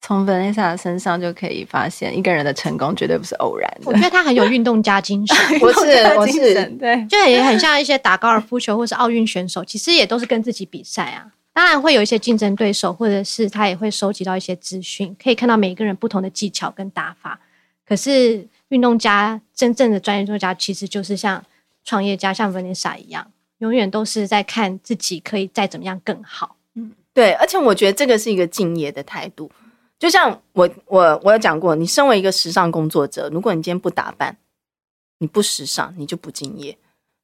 从 Vanessa 的身上就可以发现，一个人的成功绝对不是偶然的。我觉得他很有运动家精神，不是，我是对，就也很像一些打高尔夫球或是奥运选手，其实也都是跟自己比赛啊。当然会有一些竞争对手，或者是他也会收集到一些资讯，可以看到每个人不同的技巧跟打法。可是。运动家真正的专业作家，其实就是像创业家，像 Vanessa 一样，永远都是在看自己可以再怎么样更好。对，而且我觉得这个是一个敬业的态度。就像我我我有讲过，你身为一个时尚工作者，如果你今天不打扮，你不时尚，你就不敬业；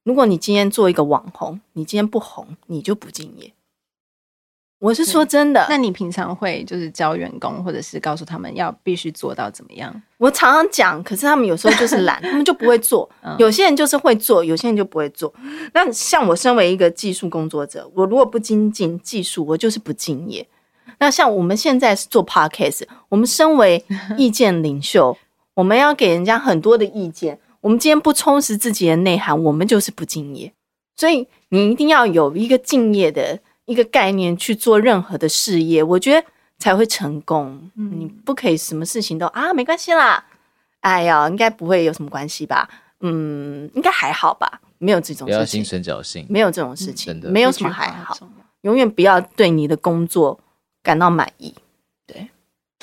如果你今天做一个网红，你今天不红，你就不敬业。我是说真的，那你平常会就是教员工，或者是告诉他们要必须做到怎么样？我常常讲，可是他们有时候就是懒，他们就不会做。有些人就是会做，有些人就不会做。那像我身为一个技术工作者，我如果不精进技术，我就是不敬业。那像我们现在是做 podcast，我们身为意见领袖，我们要给人家很多的意见。我们今天不充实自己的内涵，我们就是不敬业。所以你一定要有一个敬业的。一个概念去做任何的事业，我觉得才会成功。嗯，你不可以什么事情都啊，没关系啦。哎呀，应该不会有什么关系吧？嗯，应该还好吧？没有这种事情，不要心存侥幸，没有这种事情，真的没有什么还好。永远不要对你的工作感到满意，对，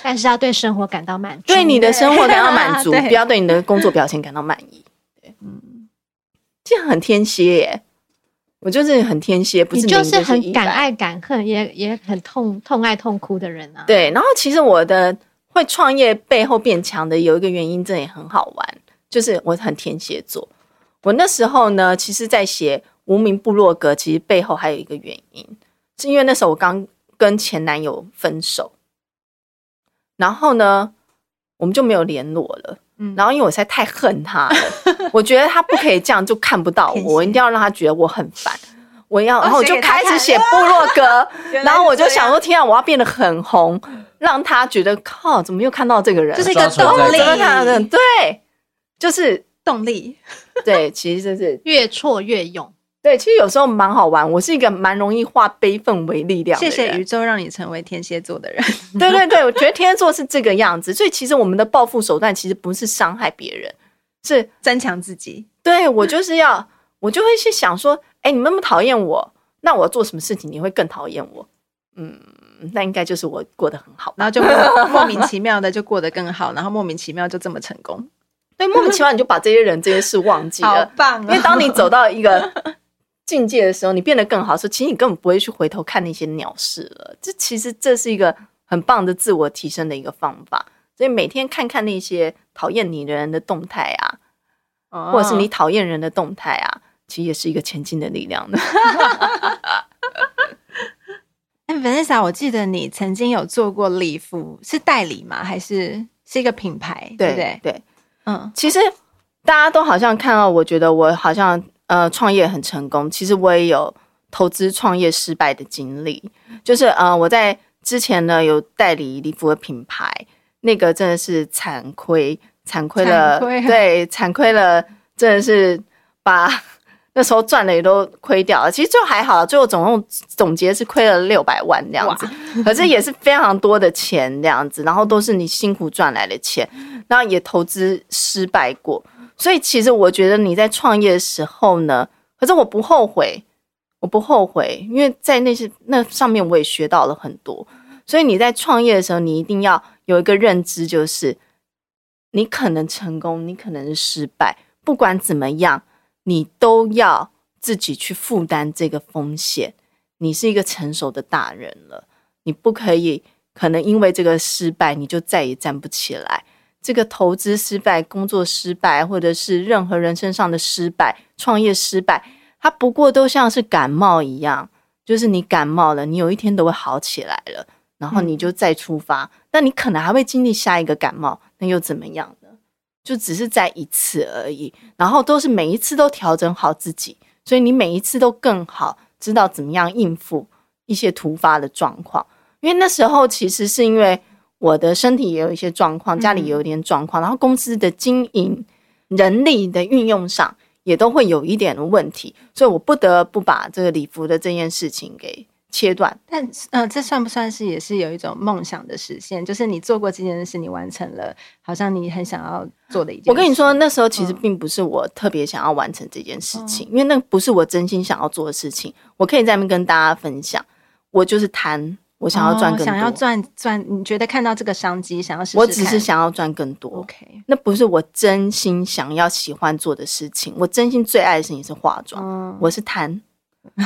但是要对生活感到满足，对你的生活感到满足，不要对你的工作表现感到满意。对，嗯，这样很天蝎耶。我就是很天蝎，不是你就是很敢爱敢恨，也也很痛痛爱痛哭的人啊。对，然后其实我的会创业背后变强的有一个原因，这也很好玩，就是我很天蝎座。我那时候呢，其实在写无名部落格，其实背后还有一个原因，是因为那时候我刚跟前男友分手，然后呢，我们就没有联络了。然后因为我实在太恨他了，我觉得他不可以这样就看不到我，我一定要让他觉得我很烦。我要，然后我就开始写部落格，然后我就想说，天啊，我要变得很红，让他觉得靠，怎么又看到这个人？这是一个动力，对，就是动力。对，其实就是越挫越勇。对，其实有时候蛮好玩。我是一个蛮容易化悲愤为力量。谢谢宇宙让你成为天蝎座的人。对对对，我觉得天蝎座是这个样子。所以其实我们的报复手段其实不是伤害别人，是 增强自己。对，我就是要，我就会去想说，哎，你那么讨厌我，那我做什么事情你会更讨厌我？嗯，那应该就是我过得很好，然后就莫名其妙的就过得更好，然后莫名其妙就这么成功。对，莫名其妙你就把这些人这些事忘记了，好棒哦！因为当你走到一个。境界的时候，你变得更好的时候，其实你根本不会去回头看那些鸟事了。这其实这是一个很棒的自我提升的一个方法。所以每天看看那些讨厌你的人的动态啊，哦、或者是你讨厌人的动态啊，其实也是一个前进的力量的。哎，Vanessa，我记得你曾经有做过礼服，是代理吗？还是是一个品牌？对不对？对，嗯，其实大家都好像看到，我觉得我好像呃创业很成功。其实我也有投资创业失败的经历，就是呃我在之前呢有代理礼服的品牌。那个真的是惨亏，惨亏了，亏对，惨亏了，真的是把 那时候赚的也都亏掉了。其实最后还好，最后总共总结是亏了六百万这样子，哇可是也是非常多的钱这样子，然后都是你辛苦赚来的钱，然后也投资失败过。所以其实我觉得你在创业的时候呢，可是我不后悔，我不后悔，因为在那些那上面我也学到了很多。所以你在创业的时候，你一定要有一个认知，就是你可能成功，你可能失败，不管怎么样，你都要自己去负担这个风险。你是一个成熟的大人了，你不可以可能因为这个失败，你就再也站不起来。这个投资失败、工作失败，或者是任何人身上的失败、创业失败，它不过都像是感冒一样，就是你感冒了，你有一天都会好起来了。然后你就再出发，那、嗯、你可能还会经历下一个感冒，那又怎么样呢？就只是在一次而已。然后都是每一次都调整好自己，所以你每一次都更好，知道怎么样应付一些突发的状况。因为那时候其实是因为我的身体也有一些状况，家里也有一点状况，嗯、然后公司的经营、人力的运用上也都会有一点问题，所以我不得不把这个礼服的这件事情给。切断，但呃，这算不算是也是有一种梦想的实现？就是你做过这件事，你完成了，好像你很想要做的一件事。我跟你说，那时候其实并不是我特别想要完成这件事情，嗯、因为那不是我真心想要做的事情。我可以在那边跟大家分享，我就是贪，我想要赚更多，哦、想要赚赚。你觉得看到这个商机，想要试试，我只是想要赚更多。OK，那不是我真心想要喜欢做的事情。我真心最爱的事情是化妆，嗯、我是贪，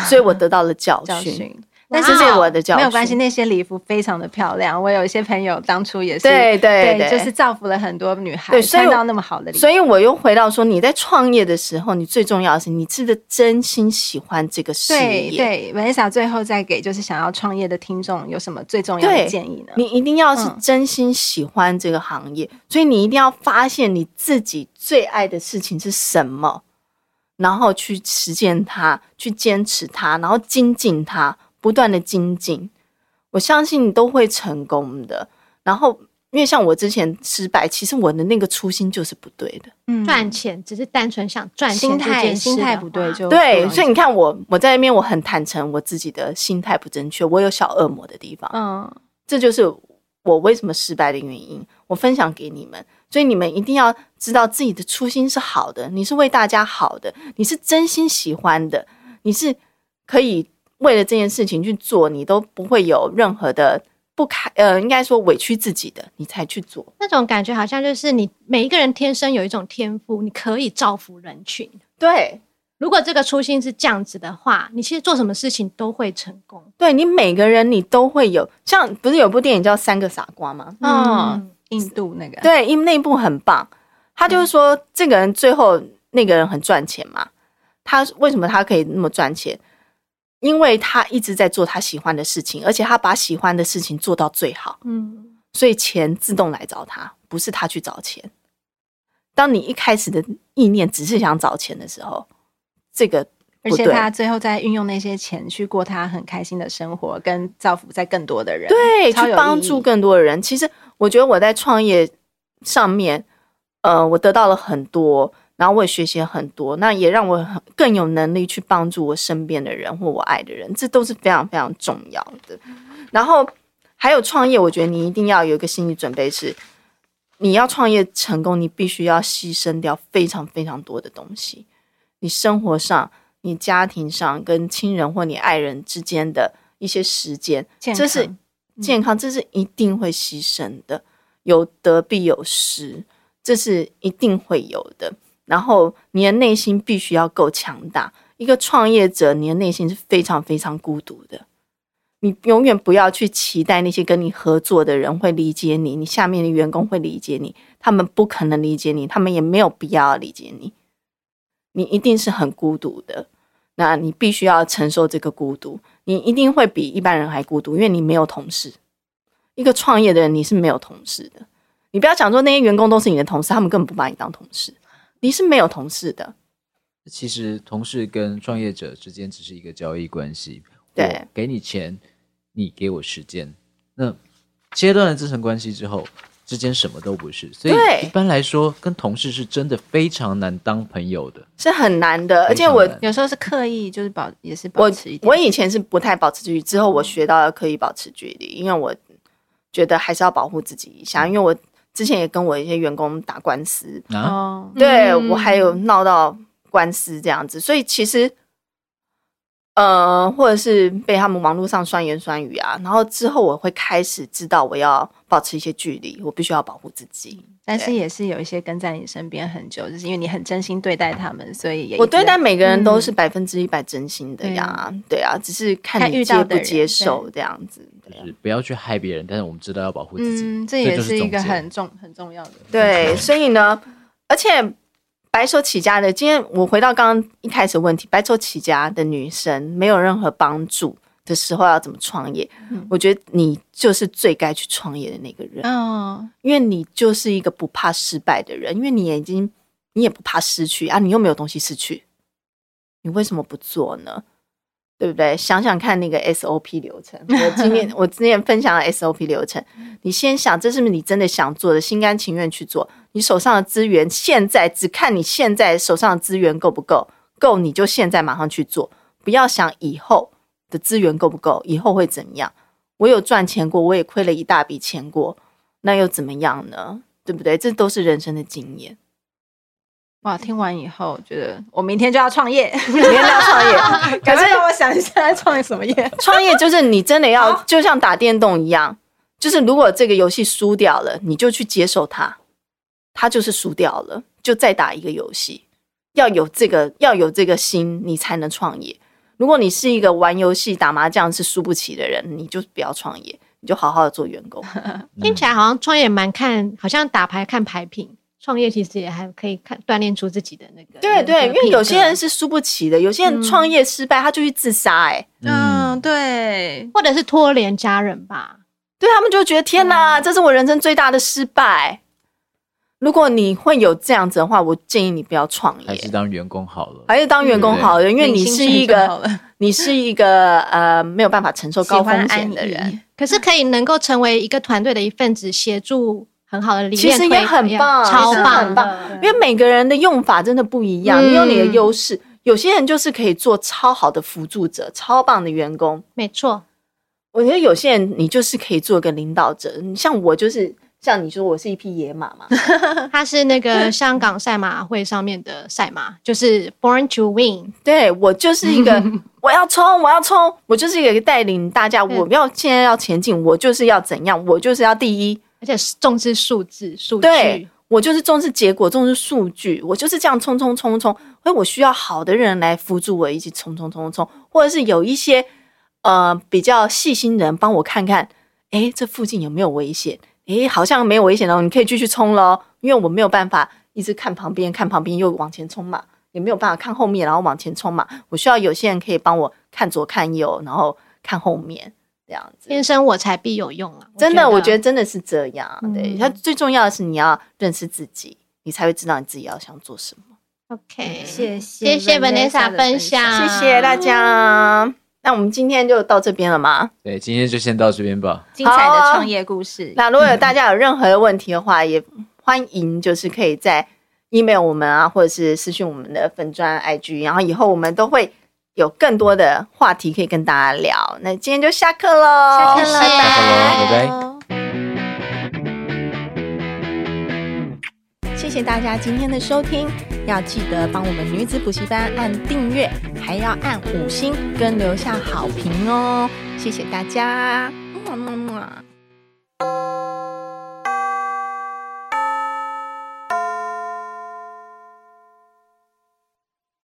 所以我得到了教训。教训但是我的教没有关系，那些礼服非常的漂亮。我有一些朋友当初也是，对对对，就是造福了很多女孩，穿到那么好的礼服。所以我又回到说，你在创业的时候，你最重要的是你是不是真心喜欢这个事业？对对，Vanessa 最后再给就是想要创业的听众有什么最重要的建议呢？你一定要是真心喜欢这个行业，嗯、所以你一定要发现你自己最爱的事情是什么，然后去实践它，去坚持它，然后精进它。不断的精进，我相信你都会成功的。然后，因为像我之前失败，其实我的那个初心就是不对的。嗯，赚钱只是单纯想赚钱，心态心态不对就对。所以你看我，我在那边我很坦诚，我自己的心态不正确，我有小恶魔的地方。嗯，这就是我为什么失败的原因。我分享给你们，所以你们一定要知道自己的初心是好的，你是为大家好的，你是真心喜欢的，你是可以。为了这件事情去做，你都不会有任何的不开，呃，应该说委屈自己的，你才去做。那种感觉好像就是你每一个人天生有一种天赋，你可以造福人群。对，如果这个初心是这样子的话，你其实做什么事情都会成功。对，你每个人你都会有，像不是有部电影叫《三个傻瓜》吗？嗯，印度那个。对，因为那部很棒，他就是说、嗯、这个人最后那个人很赚钱嘛，他为什么他可以那么赚钱？因为他一直在做他喜欢的事情，而且他把喜欢的事情做到最好，嗯，所以钱自动来找他，不是他去找钱。当你一开始的意念只是想找钱的时候，这个而且他最后再运用那些钱去过他很开心的生活，跟造福在更多的人，对，去帮助更多的人。其实我觉得我在创业上面，呃，我得到了很多。然后我也学习很多，那也让我更有能力去帮助我身边的人或我爱的人，这都是非常非常重要的。然后还有创业，我觉得你一定要有一个心理准备是，你要创业成功，你必须要牺牲掉非常非常多的东西。你生活上、你家庭上跟亲人或你爱人之间的一些时间，这是健康，这是一定会牺牲的。有得必有失，这是一定会有的。然后你的内心必须要够强大。一个创业者，你的内心是非常非常孤独的。你永远不要去期待那些跟你合作的人会理解你，你下面的员工会理解你，他们不可能理解你，他们也没有必要理解你。你一定是很孤独的，那你必须要承受这个孤独。你一定会比一般人还孤独，因为你没有同事。一个创业的人，你是没有同事的。你不要讲说那些员工都是你的同事，他们根本不把你当同事，你是没有同事的。其实，同事跟创业者之间只是一个交易关系。对，给你钱，你给我时间。那切断了这层关系之后，之间什么都不是。所以一般来说，跟同事是真的非常难当朋友的，是很难的。而且我有时候是刻意，就是保也是保持一点。我我以前是不太保持距离，之后我学到了刻意保持距离，因为我觉得还是要保护自己一下。因为我之前也跟我一些员工打官司啊，对我还有闹到官司这样子，所以其实。呃，或者是被他们网络上酸言酸语啊，然后之后我会开始知道我要保持一些距离，我必须要保护自己。但是也是有一些跟在你身边很久，就是因为你很真心对待他们，所以也我对待每个人都是百分之一百真心的呀。嗯、对啊，只是看你接不接受这样子。就是不要去害别人，但是我们知道要保护自己，嗯，这也是一个很重很重要的。对，所以呢，而且。白手起家的，今天我回到刚刚一开始的问题，白手起家的女生没有任何帮助的时候要怎么创业？嗯、我觉得你就是最该去创业的那个人，哦，因为你就是一个不怕失败的人，因为你已经你也不怕失去啊，你又没有东西失去，你为什么不做呢？对不对？想想看那个 SOP 流程，我今天 我之前分享了 SOP 流程，你先想这是不是你真的想做的，心甘情愿去做。你手上的资源现在只看你现在手上的资源够不够，够你就现在马上去做，不要想以后的资源够不够，以后会怎样？我有赚钱过，我也亏了一大笔钱过，那又怎么样呢？对不对？这都是人生的经验。哇！听完以后，觉得我明天就要创业，明天就要创业。可是让我想一下，创业什么业？创业就是你真的要，就像打电动一样，就是如果这个游戏输掉了，你就去接受它，它就是输掉了，就再打一个游戏。要有这个，要有这个心，你才能创业。如果你是一个玩游戏、打麻将是输不起的人，你就不要创业，你就好好的做员工。听起来好像创业蛮看，好像打牌看牌品。创业其实也还可以看锻炼出自己的那个，对对，因为有些人是输不起的，有些人创业失败，他就去自杀，哎，嗯，对，或者是拖连家人吧，对他们就觉得天哪，这是我人生最大的失败。如果你会有这样子的话，我建议你不要创业，还是当员工好了，还是当员工好了，因为 你是一个你是一个呃没有办法承受高风险的人，可是可以能够成为一个团队的一份子，协助。很好的理念，其实也很棒，超棒，很棒。因为每个人的用法真的不一样，你有你的优势。有些人就是可以做超好的辅助者，超棒的员工。没错，我觉得有些人你就是可以做个领导者。你像我就是像你说，我是一匹野马嘛。他是那个香港赛马会上面的赛马，就是 Born to Win。对，我就是一个，我要冲，我要冲，我就是一个带领大家，我要现在要前进，我就是要怎样，我就是要第一。而且重视数字数据，对，我就是重视结果，重视数据，我就是这样冲冲冲冲。所以我需要好的人来辅助我一起冲冲冲冲，或者是有一些呃比较细心的人帮我看看，诶，这附近有没有危险？诶，好像没有危险哦，你可以继续冲咯。因为我没有办法一直看旁边，看旁边又往前冲嘛，也没有办法看后面然后往前冲嘛。我需要有些人可以帮我看左看右，然后看后面。这样子，天生我材必有用啊！真的，我觉得真的是这样。嗯、对，它最重要的是你要认识自己，你才会知道你自己要想做什么。OK，谢谢谢谢 Vanessa 分享，谢谢大家。那我们今天就到这边了吗？对，今天就先到这边吧。精彩的创业故事。那如果有大家有任何的问题的话，也欢迎就是可以在 email 我们啊，或者是私讯我们的粉砖 IG，然后以后我们都会。有更多的话题可以跟大家聊，那今天就下课喽，下课了，拜拜，谢谢大家今天的收听，要记得帮我们女子补习班按订阅，还要按五星跟留下好评哦，谢谢大家，么么么。